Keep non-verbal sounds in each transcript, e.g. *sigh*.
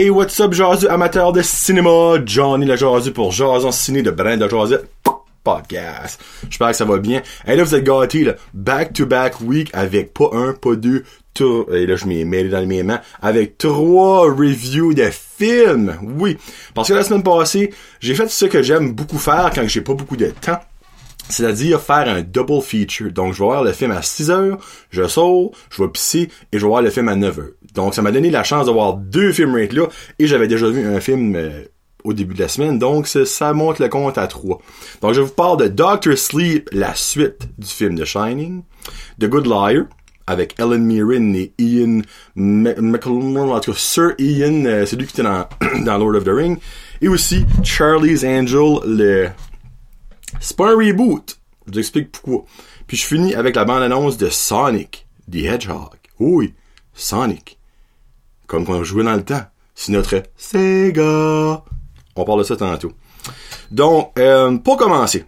Hey, what's up, jasu amateur de cinéma? Johnny le jasu pour Jason Ciné de Brand de Josette Podcast. J'espère que ça va bien. Hey, là, vous êtes gâtés, là. Back-to-back week avec pas un, pas deux, tout, et là, je m'ai mêlé dans mes mains, avec trois reviews de films. Oui. Parce que la semaine passée, j'ai fait ce que j'aime beaucoup faire quand j'ai pas beaucoup de temps. C'est-à-dire faire un double feature. Donc, je vais voir le film à 6 heures, je sors, je vais pisser et je vais voir le film à 9 heures. Donc, ça m'a donné la chance de voir deux films right là et j'avais déjà vu un film euh, au début de la semaine. Donc, ça monte le compte à 3. Donc, je vous parle de Doctor Sleep, la suite du film The Shining, The Good Liar, avec Ellen Mirren et Ian McCallum, en tout cas, Sir Ian, euh, c'est lui qui était dans, *clears throat* dans Lord of the Ring, et aussi Charlie's Angel, le c'est reboot. Je vous explique pourquoi. Puis je finis avec la bande-annonce de Sonic the Hedgehog. Oui, Sonic. Comme quand on jouait dans le temps. C'est notre Sega. On parle de ça tantôt. Donc, euh, pour commencer,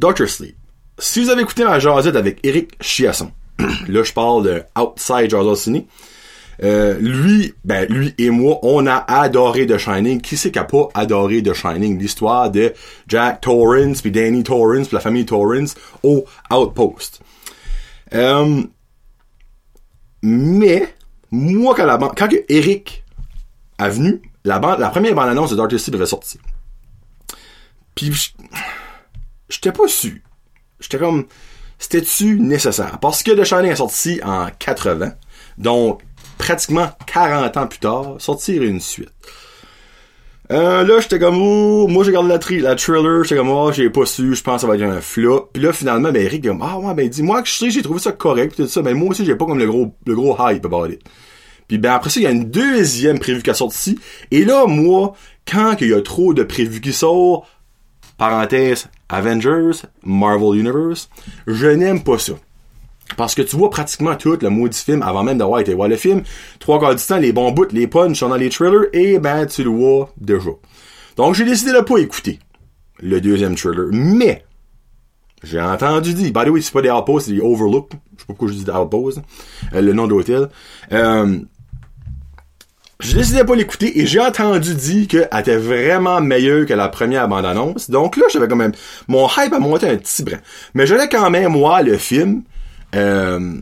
Doctor Sleep. Si vous avez écouté ma jasette avec Eric Chiasson, *clears throat* là je parle de Outside Jazzle Cine, euh, lui, ben lui et moi, on a adoré The Shining. Qui c'est qui a pas adoré The Shining? L'histoire de Jack Torrance, puis Danny Torrance, puis la famille Torrance au Outpost. Euh, mais, moi, quand, la, quand Eric a venu, la, bande, la première bande-annonce de Dark Sleep avait sorti. Puis, j'étais pas sûr. J'étais comme, c'était-tu nécessaire? Parce que The Shining est sorti en 80. Donc, pratiquement 40 ans plus tard, sortir une suite. Euh, là, j'étais comme, oh, moi j'ai regardé la, tri la trailer, j'étais comme, oh, j'ai pas su, je pense que ça va être un flop. Puis là, finalement, ben, Eric, comme, ah ouais, ben, dis-moi que je sais, j'ai trouvé ça correct, pis tout ça, mais moi aussi, j'ai pas comme le gros, le gros hype about it. Puis ben, après ça, il y a une deuxième prévue qui a sorti. Et là, moi, quand il y a trop de prévus qui sortent, parenthèse, Avengers, Marvel Universe, je n'aime pas ça. Parce que tu vois pratiquement tout le maudit film avant même d'avoir été voir le film. Trois quarts du temps, les bons bouts, les punchs sont dans les trailers et ben tu le vois déjà. Donc j'ai décidé de pas écouter le deuxième trailer. Mais j'ai entendu dire, by the way, c'est pas des outposts, c'est des overlook. Je sais pas pourquoi je dis des outposts. Euh, le nom d'hôtel. Euh, j'ai décidé de pas l'écouter et j'ai entendu dire qu'elle était vraiment meilleure que la première bande-annonce. Donc là, j'avais quand même... Mon hype a monté un petit brin. Mais j'allais quand même voir le film euh,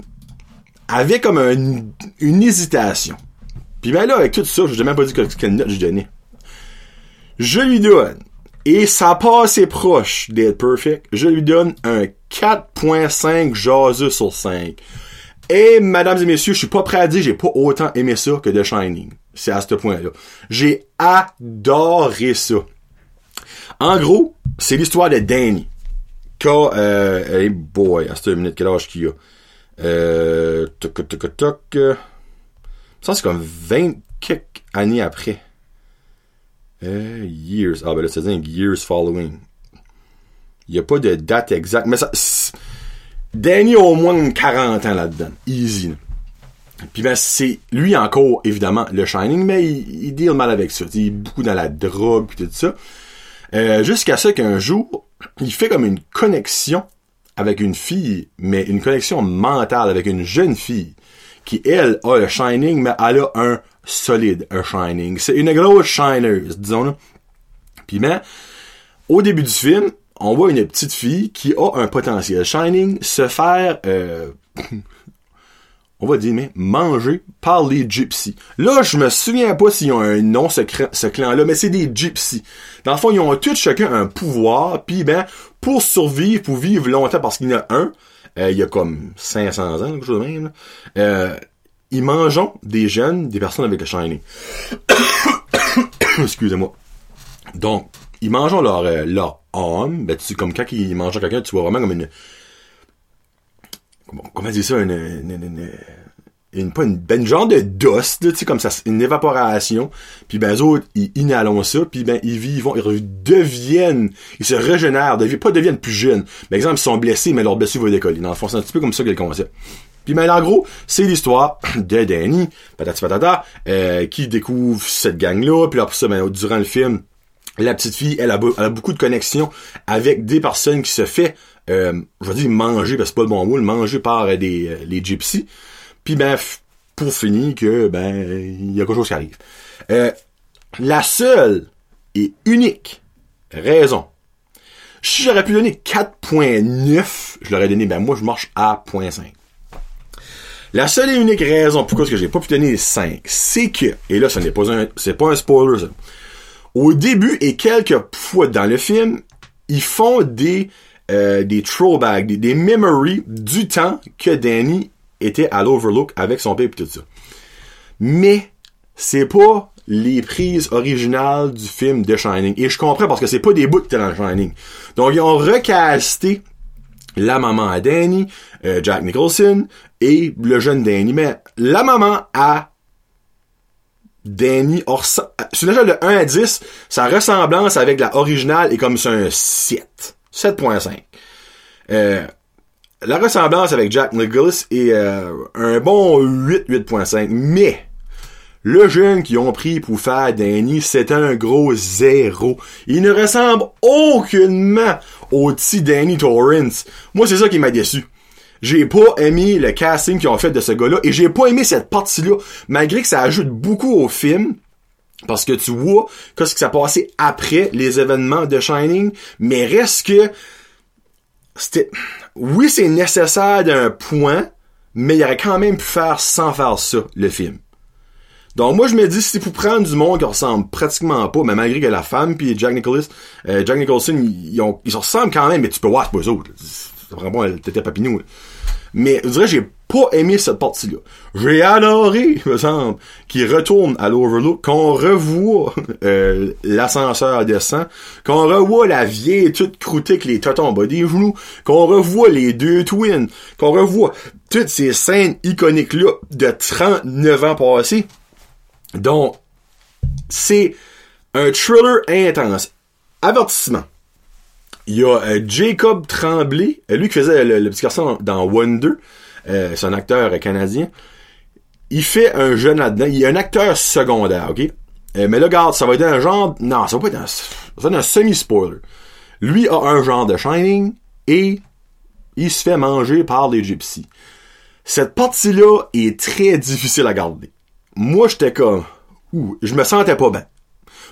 avait comme une hésitation. Puis ben là, avec tout ça, je n'ai même pas dit quelle note je donnais. Je lui donne, et ça passe proche d'être perfect, je lui donne un 4.5 jaseux sur 5. Et, mesdames et messieurs, je suis pas prêt à dire j'ai pas autant aimé ça que The Shining. C'est à ce point-là. J'ai adoré ça. En gros, c'est l'histoire de Danny qu'a, euh, hey boy, à cette minute, quel âge qu'il a? Euh, toc, toc, toc, Ça, c'est comme 20 quelques années après. Years. Ah, ben là, c'est un years following. Il n'y a pas de date exacte, mais ça, Danny a au moins 40 ans là-dedans. Easy. Puis ben, c'est lui encore, évidemment, le Shining, mais il, il deal mal avec ça. Il est beaucoup dans la drogue et tout ça. Euh, Jusqu'à ce qu'un jour, il fait comme une connexion avec une fille, mais une connexion mentale avec une jeune fille qui, elle, a le Shining, mais elle a un solide, un Shining. C'est une grosse shineuse, disons-le. Puis, ben, au début du film, on voit une petite fille qui a un potentiel Shining se faire euh, *laughs* on va dire, mais manger par les gypsies. Là, je me souviens pas s'ils ont un nom, ce, ce clan-là, mais c'est des gypsies. Dans le fond, ils ont tous chacun un pouvoir, puis ben, pour survivre, pour vivre longtemps, parce qu'il y en a un, euh, il y a comme 500 ans, quelque chose de même, euh, ils mangent des jeunes, des personnes avec le shiny. *coughs* Excusez-moi. Donc, ils mangent leur, euh, leur âme, ben, tu, comme quand ils mangent quelqu'un, tu vois vraiment comme une, comment dire ça, une, une, une, pas une, ben, genre de dust, tu sais, comme ça, une évaporation. Puis ben, eux autres, ils inhalent ça, puis ben, ils vivent, ils deviennent, ils se régénèrent, deviennent, pas deviennent plus jeunes. Par exemple, ils sont blessés, mais leur blessure va décoller. Dans le fond, c'est un petit peu comme ça que le concept. Puis ben, en gros, c'est l'histoire *clears throat* de Danny, patati patata, euh, qui découvre cette gang-là, puis après ça, ben, durant le film, la petite fille, elle a, elle a beaucoup de connexions avec des personnes qui se fait euh, je vais dire manger, parce que c'est pas le bon mot, manger par euh, des, euh, les gypsies. Puis ben, pour finir que, ben, il y a quelque chose qui arrive. Euh, la seule et unique raison. Si j'aurais pu donner 4.9, je l'aurais donné, ben moi je marche à 0.5. La seule et unique raison pourquoi que j'ai pas pu donner 5, c'est que, et là ce n'est pas un, c'est pas un spoiler ça. Au début et quelques fois dans le film, ils font des euh, des throwbacks, des, des memories du temps que Danny était à l'Overlook avec son père et tout ça. Mais c'est pas les prises originales du film The Shining. Et je comprends parce que c'est pas des bouts de dans Shining. Donc ils ont recasté la maman à Danny, euh, Jack Nicholson et le jeune Danny. Mais la maman à Danny, sur l'échelle de 1 à 10, sa ressemblance avec la originale est comme ça un 7. 7.5. Euh, la ressemblance avec Jack Nicholas est euh, un bon 8, 8.5. Mais le jeune qu'ils ont pris pour faire Danny, c'est un gros zéro. Il ne ressemble aucunement au petit Danny Torrance. Moi, c'est ça qui m'a déçu. J'ai pas aimé le casting qu'ils ont fait de ce gars-là et j'ai pas aimé cette partie-là, malgré que ça ajoute beaucoup au film. Parce que tu vois qu'est-ce qui s'est passé après les événements de Shining, mais reste que c'était oui, c'est nécessaire d'un point, mais il aurait quand même pu faire sans faire ça le film. Donc moi je me dis si pour prendre du monde qui ressemble pratiquement pas, mais malgré que la femme puis Jack Nicholas, euh, Jack Nicholson, ils, ont, ils se ressemblent quand même, mais tu peux voir c'est pas eux autres. C'est vraiment t'étais papinou. Mais je dirais j'ai pas aimé cette partie-là. J'ai adoré, *laughs* me semble, qu'il retourne à l'Overlook, qu'on revoit euh, l'ascenseur descend, qu'on revoit la vieille toute croûtée avec les totons bas des genoux, qu'on revoit les deux twins, qu'on revoit toutes ces scènes iconiques-là de 39 ans passés. Donc, c'est un thriller intense. Avertissement. Il y a euh, Jacob Tremblay, euh, lui qui faisait le, petit garçon dans Wonder, euh, c'est un acteur canadien. Il fait un jeune là-dedans, il est un acteur secondaire, ok? mais là, regarde, ça va être un genre... Non, ça va pas être un, ça va être un semi-spoiler. Lui a un genre de Shining et il se fait manger par les gypsies. Cette partie-là est très difficile à garder. Moi, j'étais comme... Ouh, je me sentais pas bien.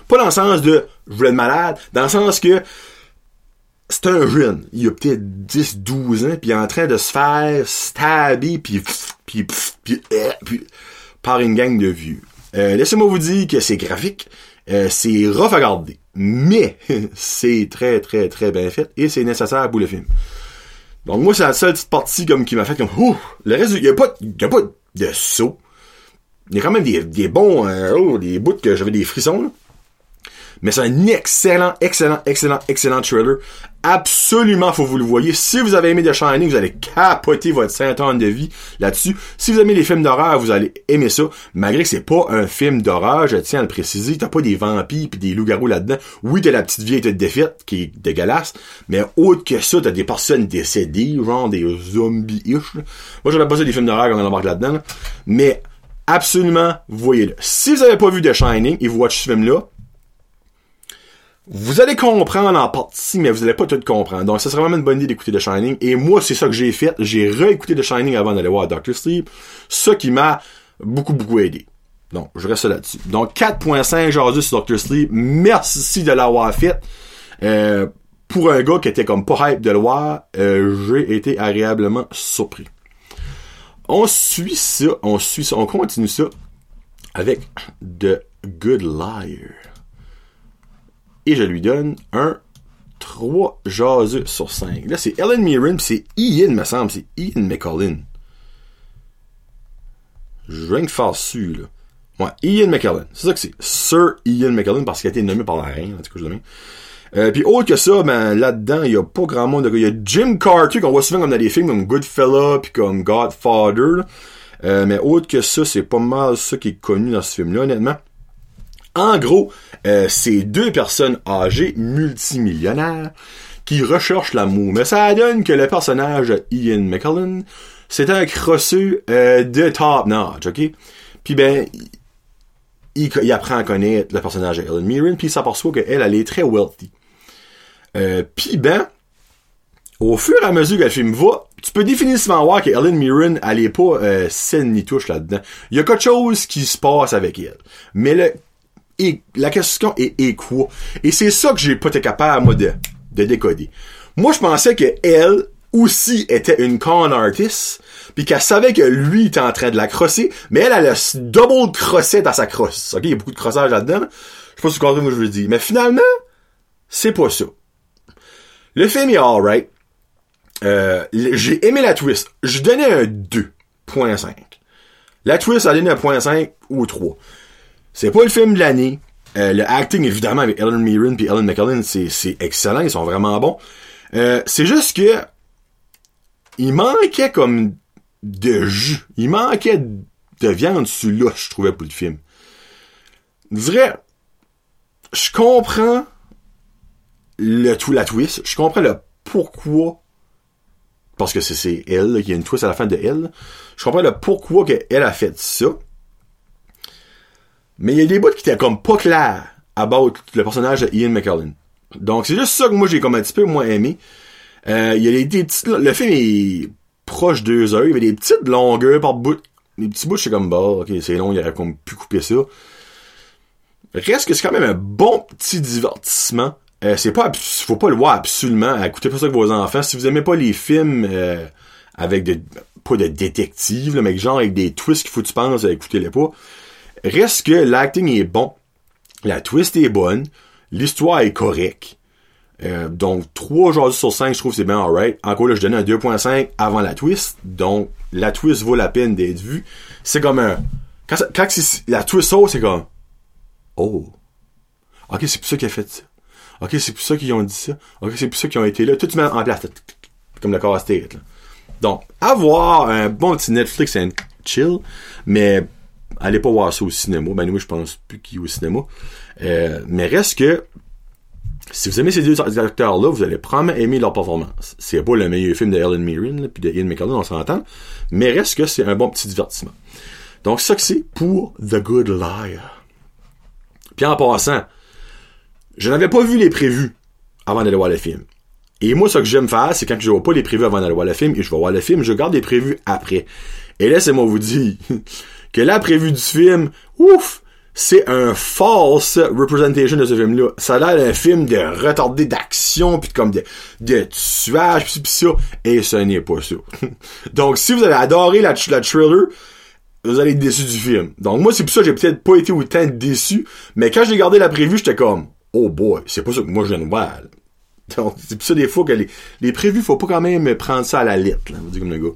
Pas dans le sens de je voulais être malade, dans le sens que c'est un jeune, il a peut-être 10, 12 ans, puis il est en train de se faire stabber, puis puis, puis, euh, puis par une gang de vieux. Euh, Laissez-moi vous dire que c'est graphique, euh, c'est rough à garder, mais *laughs* c'est très, très, très bien fait, et c'est nécessaire pour le film. Donc moi, c'est la seule petite partie comme qui m'a fait comme, ouh, le reste, il y a pas, y a pas de saut. Il y a quand même des, des bons, euh, oh, des bouts que j'avais des frissons, là. Mais c'est un excellent, excellent, excellent, excellent trailer. Absolument, faut vous le voyez. Si vous avez aimé The Shining, vous allez capoter votre 5 ans de vie là-dessus. Si vous aimez les films d'horreur, vous allez aimer ça. Malgré que c'est pas un film d'horreur, je tiens à le préciser. T'as pas des vampires pis des loups-garous là-dedans. Oui, t'as la petite vieille tête défaite qui est dégueulasse. Mais autre que ça, t'as des personnes décédées, genre des zombies-ish. Moi, j'avais pas ça des films d'horreur quand on embarque là-dedans. Mais absolument, voyez-le. Si vous avez pas vu The Shining et vous watchez ce film-là, vous allez comprendre en partie, mais vous allez pas tout comprendre. Donc, ça serait vraiment une bonne idée d'écouter The Shining. Et moi, c'est ça que j'ai fait. J'ai réécouté The Shining avant d'aller voir Doctor Sleep. Ce qui m'a beaucoup, beaucoup aidé. Donc, je reste là-dessus. Donc, 4.5 aujourd'hui sur Doctor Sleep. Merci de l'avoir fait. Euh, pour un gars qui était comme pas hype de le voir, euh, j'ai été agréablement surpris. On suit ça, on suit ça, on continue ça avec The Good Liar et je lui donne un 3 jaseux sur 5. Là, c'est Ellen Mirren, c'est Ian, me semble, c'est Ian McCollin. Je viens de faire su, là. Ouais, Ian McKellen. C'est ça que c'est. Sir Ian McKellen, parce qu'il a été nommé par la reine, en tout cas, je euh, puis autre que ça, ben là-dedans, il y a pas grand monde. Il y a Jim Carter qu'on voit souvent comme dans des films comme Goodfella puis comme Godfather. Euh, mais autre que ça, c'est pas mal ça qui est connu dans ce film-là, honnêtement. En gros, euh, c'est deux personnes âgées multimillionnaires qui recherchent l'amour. Mais ça donne que le personnage Ian McKellen, c'est un crosseux euh, de top notch, ok? Puis ben, il, apprend à connaître le personnage de Helen Mirren, puis il s'aperçoit qu'elle, elle est très wealthy. Euh, puis ben, au fur et à mesure que le film va, tu peux définitivement voir que Ellen Mirren, elle est pas euh, saine ni touche là-dedans. Il y a quelque chose qui se passe avec elle. Mais le, et, la question est, est quoi? Et c'est ça que j'ai pas été capable, moi, de, de décoder. Moi, je pensais que elle aussi était une con artist, puis qu'elle savait que lui était en train de la crosser, mais elle, a double crossé dans sa crosse. Ok, il y a beaucoup de crossage là-dedans. Je sais pas si vous comprenez ce que je veux dire. Mais finalement, c'est pas ça. Le film est alright. Euh, j'ai aimé la twist. Je donnais un 2.5. La twist a donné un 0.5 ou 3. C'est pas le film de l'année. Euh, le acting, évidemment, avec Ellen Mirren et Ellen McKellen, c'est excellent. Ils sont vraiment bons. Euh, c'est juste que il manquait comme de jus. Il manquait de viande sur là, je trouvais, pour le film. Je dirais, je comprends le tout la twist. Je comprends le pourquoi. Parce que c'est elle, qu'il y a une twist à la fin de elle. Je comprends le pourquoi qu'elle a fait ça. Mais il y a des bouts qui étaient comme pas clairs about le personnage de Ian McKellen. Donc c'est juste ça que moi j'ai comme un petit peu moins aimé. Euh, il y a des, petites, le film est proche de deux heures, il y avait des petites longueurs par bout. Les petits bouts, c'est comme bah, ok, c'est long, il aurait comme pu couper ça. Reste que c'est quand même un bon petit divertissement. Euh, c'est pas, faut pas le voir absolument. Écoutez pas ça avec vos enfants. Si vous aimez pas les films euh, avec de, pas de détective, mais genre avec des twists qu'il faut que tu penses, écoutez-les pas. Reste que l'acting est bon, la twist est bonne, l'histoire est correcte. Euh, donc 3 aujourd'hui sur 5, je trouve que c'est bien alright. Encore là, je donnais un 2.5 avant la twist. Donc la twist vaut la peine d'être vue. C'est comme un. Quand, quand la twist sort, c'est comme. Oh. Ok, c'est pour ça qu'il a fait ça. Ok, c'est pour ça qu'ils ont dit ça. Ok, c'est pour ça qu'ils ont été là. Tout se met en place. Comme le casse-tête. Donc, avoir un bon petit Netflix and chill, mais allez pas voir ça au cinéma. Ben moi, je pense plus qu'il est au cinéma. Euh, mais reste que si vous aimez ces deux acteurs-là, vous allez probablement aimer leur performance. C'est pas le meilleur film de Helen Mirren puis de Ian McKellen, on s'entend, mais reste que c'est un bon petit divertissement. Donc ça que c'est pour The Good Liar. Puis en passant, je n'avais pas vu les prévus avant d'aller voir le film. Et moi, ce que j'aime faire, c'est quand je vois pas les prévus avant d'aller voir le film et je vais voir le film, je garde les prévus après. Et laissez-moi vous dire *laughs* que la prévue du film, ouf, c'est un false representation de ce film-là. Ça a l'air d'un film de retardé d'action, puis comme de, de tuage, pis, ça, et ce n'est pas ça. *laughs* Donc, si vous avez adoré la, trailer, vous allez être déçu du film. Donc, moi, c'est pour ça que j'ai peut-être pas été autant déçu, mais quand j'ai gardé la prévue, j'étais comme, oh boy, c'est pas ça que moi je viens de voir. *laughs* Donc, c'est pour ça des fois que les, les prévus, faut pas quand même prendre ça à la lettre, là, on dit comme le gars.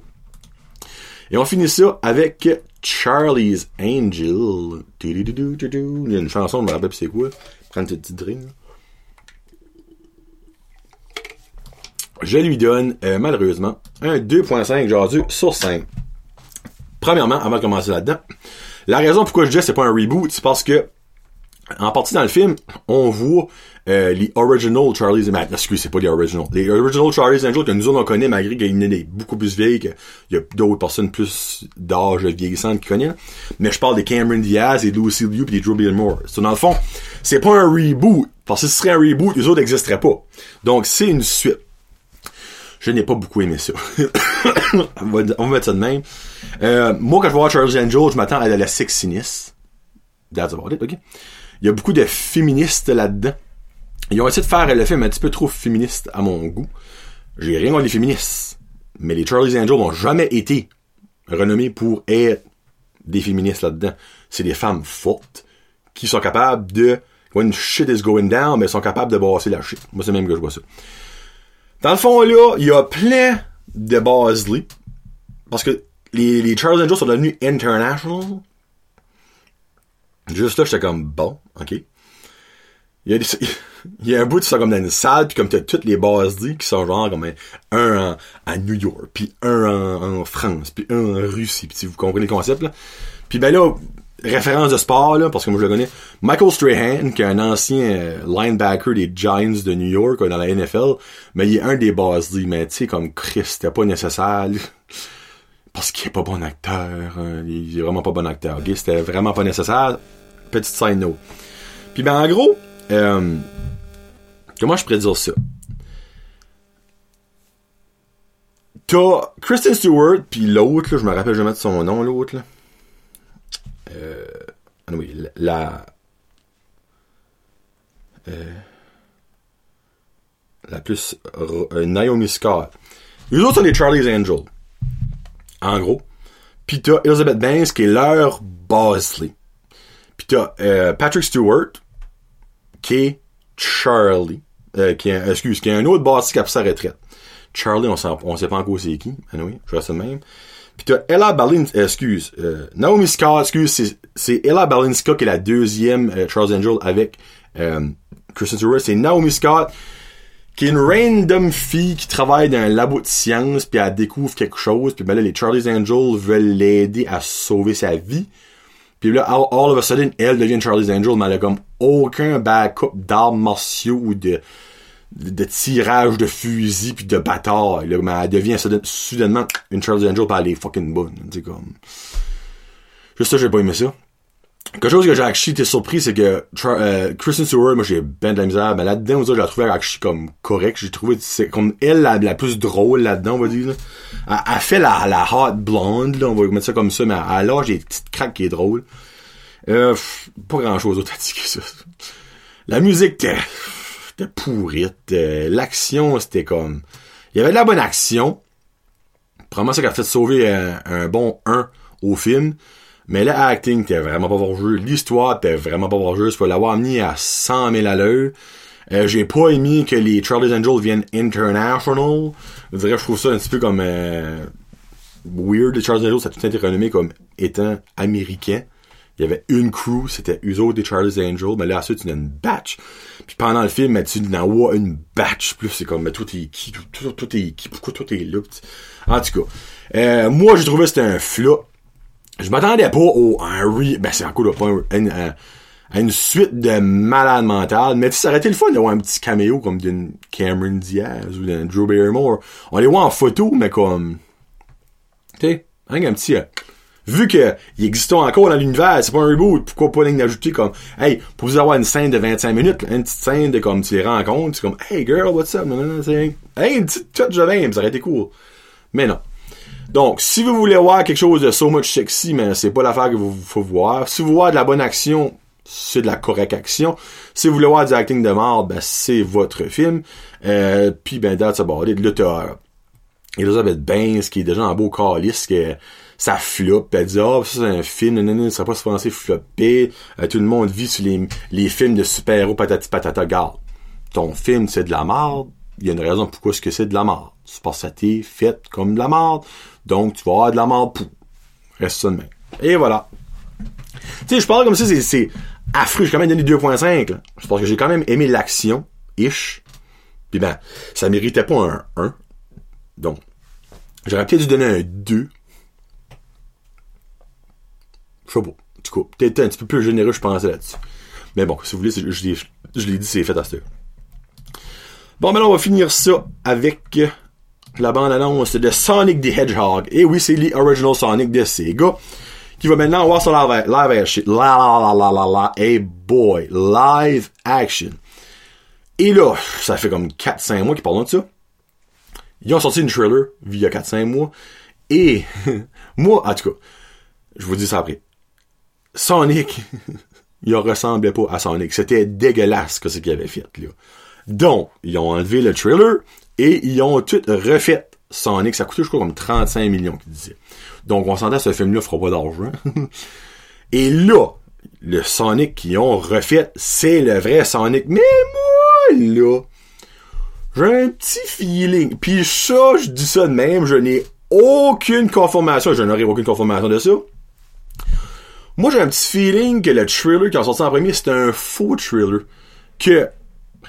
Et on finit ça avec Charlie's Angel. Il y a une chanson, je me rappelle c'est quoi. Prends une petite drink. Je lui donne, euh, malheureusement, un 2.5 aujourd'hui sur 5. Premièrement, avant de commencer là-dedans, la raison pourquoi je dis que c'est pas un reboot, c'est parce que en partie dans le film, on voit euh, les original Charlie's Angels. Excusez, c'est pas les original. Les original Charlie's Angels que nous on connaît malgré qu'il est beaucoup plus vieille, qu'il y a d'autres personnes plus d'âge vieillissante qui connaissent. Mais je parle des Cameron Diaz et Lucy Liu et des Drew Barrymore. So, dans le fond, c'est pas un reboot. Parce que si ce serait un reboot, les autres n'existeraient pas. Donc, c'est une suite. Je n'ai pas beaucoup aimé ça. *coughs* on, va, mettre ça de même. Euh, moi, quand je vois Charlie's Angels, je m'attends à la sexiness. That's about it, ok? Il y a beaucoup de féministes là-dedans. Ils ont essayé de faire le film un petit peu trop féministe à mon goût. J'ai rien contre les féministes. Mais les Charlie's Angels n'ont jamais été renommés pour être des féministes là-dedans. C'est des femmes fortes qui sont capables de, when shit is going down, mais sont capables de bosser la shit. Moi, c'est même que je vois ça. Dans le fond, là, il y a plein de Bosley. Parce que les, les Charles Angels sont devenus international. Juste là, j'étais comme, bon, ok. Il y a, des, *laughs* un bout, tu sors comme dans une salle, puis comme t'as toutes les bases qui sont genre comme un, à New York, puis un en, France, puis un en Russie, puis vous comprenez le concept, là. Puis ben là, référence de sport, là, parce que moi je le connais, Michael Strahan, qui est un ancien euh, linebacker des Giants de New York, dans la NFL, mais il est un des bases mais tu sais, comme Chris, c'était pas nécessaire, parce qu'il est pas bon acteur, hein, il est vraiment pas bon acteur, ok? C'était vraiment pas nécessaire. Petite side note. Puis ben en gros, euh, comment je pourrais dire ça? t'as Kristen Stewart, puis l'autre, je me rappelle jamais de son nom, l'autre, là. Euh, ah oui, la... Euh, la plus... Euh, Naomi Scott. Les autres sont les Charlie's Angels. En gros. Puis t'as Elizabeth Banks, qui est leur Bosley. Puis t'as euh, Patrick Stewart, qui est Charlie. Euh, qui est, excuse, qui est un autre boss qui a pris sa retraite. Charlie, on, sait pas encore c'est qui. Anyway, je vois ça de même. Puis t'as Ella Balinska, excuse, euh, Naomi Scott, excuse, c'est Ella Balinska qui est la deuxième euh, Charles Angel avec euh, Kristen Stewart. C'est Naomi Scott qui est une random fille qui travaille dans un labo de science puis elle découvre quelque chose puis ben là les Charlie's Angels veulent l'aider à sauver sa vie. Puis là, all, all, of a sudden, elle devient Charlie's Angel, mais elle a comme aucun backup d'armes martiaux ou de, de, tirage de fusil puis de bâtard. Là, mais elle devient soudainement une Charlie's Angel par les fucking bonnes. C'est comme... Juste ça, j'ai pas aimé ça. Quelque chose que j'ai actually été surpris, c'est que euh, Kristen Stewart, moi j'ai ben de la misère, mais là-dedans, je la trouvais actually comme correct. J'ai trouvé c'est comme elle la, plus drôle là-dedans, on va dire. Elle, elle, fait la, la hot blonde, là, on va mettre ça comme ça, mais à l'âge des petites craques qui est drôle. Euh, pas grand-chose d'autre que ça. La musique était, était pourrite. Euh, L'action, c'était comme... Il y avait de la bonne action. Probablement ça qui a fait sauver un, un bon 1 au film. Mais le acting était vraiment pas jeu. L'histoire était vraiment pas Il Faut l'avoir mis à 100 000 à l'heure. Euh, j'ai pas aimé que les Charlie's Angels viennent international. Je dirais, je trouve ça un petit peu comme euh, weird. Les Charlie's Angels, ça a tout été renommé comme étant américain. Il y avait une crew, c'était autres des Charlie's Angels, mais là, ensuite, tu as une batch. Puis pendant le film, tu en vois une batch, plus c'est comme, mais tout est qui, tout, tout, tout est qui, pourquoi tout est là? En tout cas, euh, moi, j'ai trouvé que c'était un flop je m'attendais pas au un re ben c'est encore pas une, une suite de malade mental mais ça aurait été le fun d'avoir un petit caméo comme d'une Cameron Diaz ou d'un Drew Barrymore on les voit en photo mais comme tu sais un petit euh, vu que il existe encore dans l'univers c'est pas un reboot pourquoi pas l'ajouter comme hey pour vous avoir une scène de 25 minutes une petite scène de comme tu les rencontres c'est comme hey girl what's up hey une petite touch de même ça aurait été cool mais non donc, si vous voulez voir quelque chose de so much sexy, mais c'est pas l'affaire que vous faut voir. Si vous voulez de la bonne action, c'est de la correcte action. Si vous voulez voir du acting de mort, ben c'est votre film. Euh, puis ben that's about it. Là Elizabeth Baines qui est déjà en beau calice que ça floppe, elle dit oh, ça c'est un film, non non, ça serait pas censé flopper. Euh, tout le monde vit sur les, les films de super-héros patati patata garde. Ton film c'est de la merde, il y a une raison pourquoi ce que c'est de la merde. C'est parce que ça t'est fait comme de la merde. Donc, tu vas avoir de la mort pou. Reste ça de même. Et voilà. Tu sais, je parle comme ça, c'est affreux. J'ai quand même donné 2.5. C'est parce que j'ai quand même aimé l'action. Ish. Puis ben, ça méritait pas un 1. Donc, j'aurais peut-être dû donner un 2. Je sais pas. Du coup, peut-être un petit peu plus généreux, je pensais là-dessus. Mais bon, si vous voulez, je, l'ai dit, c'est fait à ce Bon, maintenant, on va finir ça avec la bande-annonce de Sonic the Hedgehog. Et oui, c'est l'original Sonic de Sega. Qui va maintenant avoir son live, live action. La la la la la la. Hey boy. Live action. Et là, ça fait comme 4-5 mois qu'ils parlent de ça. Ils ont sorti une trailer, via 4-5 mois. Et, *laughs* moi, en tout cas, je vous dis ça après. Sonic, *laughs* il ressemblait pas à Sonic. C'était dégueulasse que ce qu'il avait fait, là. Donc, ils ont enlevé le trailer, et ils ont tout refait Sonic. Ça coûtait, je crois, comme 35 millions, qu'ils disaient. Donc, on s'entend, ce film-là fera pas d'argent. *laughs* et là, le Sonic qu'ils ont refait, c'est le vrai Sonic. Mais moi, là, j'ai un petit feeling. Puis ça, je dis ça de même, je n'ai aucune confirmation. Je n'aurai aucune confirmation de ça. Moi, j'ai un petit feeling que le trailer qui a sorti en premier, c'est un faux trailer. Que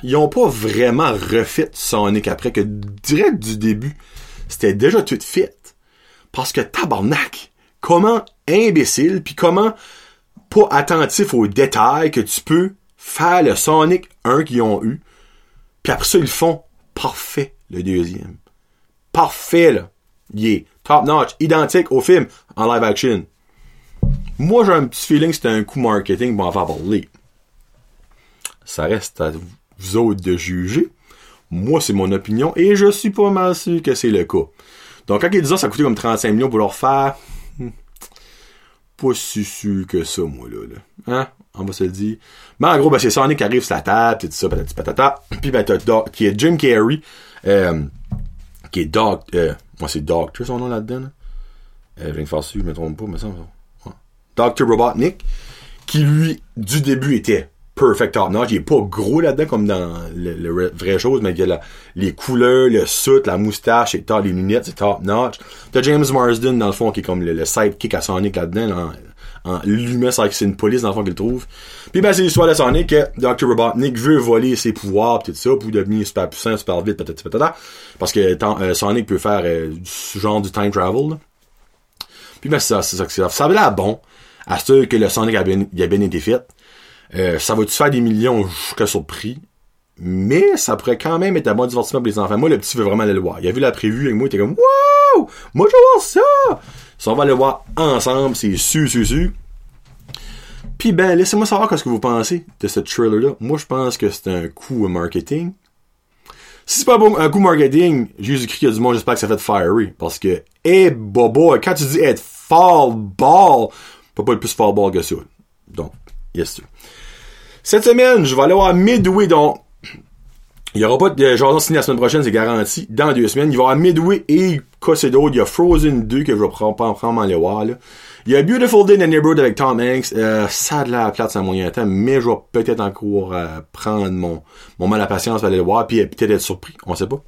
ils ont pas vraiment refait Sonic après que direct du début, c'était déjà tout fait. Parce que tabarnak, comment imbécile, puis comment pas attentif aux détails que tu peux faire le Sonic 1 qu'ils ont eu, puis après ça, ils font parfait le deuxième. Parfait, là. Il est top notch, identique au film en live action. Moi, j'ai un petit feeling que c'était un coup marketing pour en faire parler. Ça reste à vous autres de juger. Moi, c'est mon opinion et je suis pas mal sûr que c'est le cas. Donc, quand ils disent ça, ça a comme 35 millions pour leur faire, hmm, pas si sûr que ça, moi, là, là. Hein? On va se le dire. Mais en gros, ben, c'est Sonic qui arrive sur la table, tout ça, patati patata. Puis, ben, t'as qui est Jim Carrey, euh, qui est Doc, euh, moi, c'est Doctor, son nom là-dedans, là. Euh, je viens de faire je me trompe pas, mais ça, ouais. Robotnik, qui lui, du début, était perfect top notch. Il est pas gros là-dedans comme dans le, le vrai chose, mais il y a les couleurs, le soute, la moustache, et les lunettes, c'est top notch. T'as James Marsden, dans le fond, qui est comme le, le sidekick à Sonic là-dedans, là, en, en lumant, c'est une police, dans le fond, qu'il trouve. Puis ben, c'est l'histoire de Sonic que Dr. Robotnik veut voler ses pouvoirs, pis tout ça, pour devenir super puissant, super vite, patati patata. Parce que euh, Sonic peut faire euh, ce genre du time travel. Puis ben, c'est ça, c'est ça, ça, ça avait l'air bon, à ce que le Sonic a bien été fait. Euh, ça va-tu faire des millions? Je suis surpris. Mais ça pourrait quand même être un bon divertissement pour les enfants. Moi, le petit veut vraiment aller le voir. Il a vu la prévue avec moi, il était comme Wow! Moi je veux voir ça! Ça, on va le voir ensemble, c'est sûr, sûr, sûr. Puis ben, laissez-moi savoir ce que vous pensez de ce trailer-là. Moi, je pense que c'est un coup marketing. Si c'est pas un coup marketing, Jésus-Christ, il y a du monde, j'espère que ça fait fiery. Parce que, eh, bobo, quand tu dis être fall ball, peut pas être plus fall ball que ça. Donc, yes, sir. Cette semaine, je vais aller voir Midway, donc, il n'y aura pas de Jason signé la semaine prochaine, c'est garanti. Dans deux semaines, il va y avoir Midway et Cosedo. Il y a Frozen 2 que je vais prendre, aller voir, là. Il y a Beautiful Day in the Neighborhood avec Tom Hanks. Euh, ça a de la plate, ça moyen temps, mais je vais peut-être encore euh, prendre mon, mon mal à patience pour aller le voir, puis peut-être être surpris. On sait pas.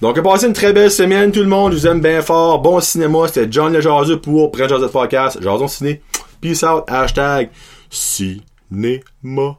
Donc, passez une très belle semaine, tout le monde. Je vous aime bien fort. Bon cinéma. C'était John Le Jaseux pour Prenne Joseph Podcast. Jason Ciné. Peace out. Hashtag cinéma.